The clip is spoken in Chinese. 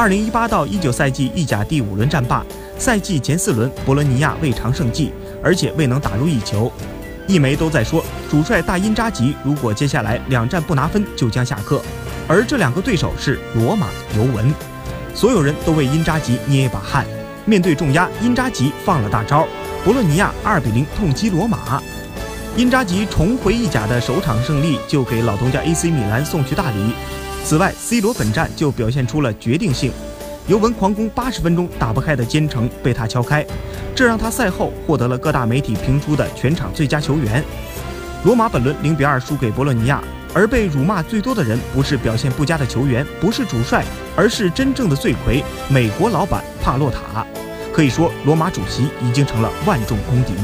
二零一八到一九赛季意甲第五轮战罢，赛季前四轮博洛尼亚未尝胜绩，而且未能打入一球。一媒都在说，主帅大因扎吉如果接下来两战不拿分，就将下课。而这两个对手是罗马、尤文，所有人都为因扎吉捏一把汗。面对重压，因扎吉放了大招，博洛尼亚二比零痛击罗马。因扎吉重回意甲的首场胜利，就给老东家 AC 米兰送去大礼。此外，C 罗本战就表现出了决定性，尤文狂攻八十分钟打不开的坚城被他敲开，这让他赛后获得了各大媒体评出的全场最佳球员。罗马本轮零比二输给博洛尼亚，而被辱骂最多的人不是表现不佳的球员，不是主帅，而是真正的罪魁——美国老板帕洛塔。可以说，罗马主席已经成了万众公敌。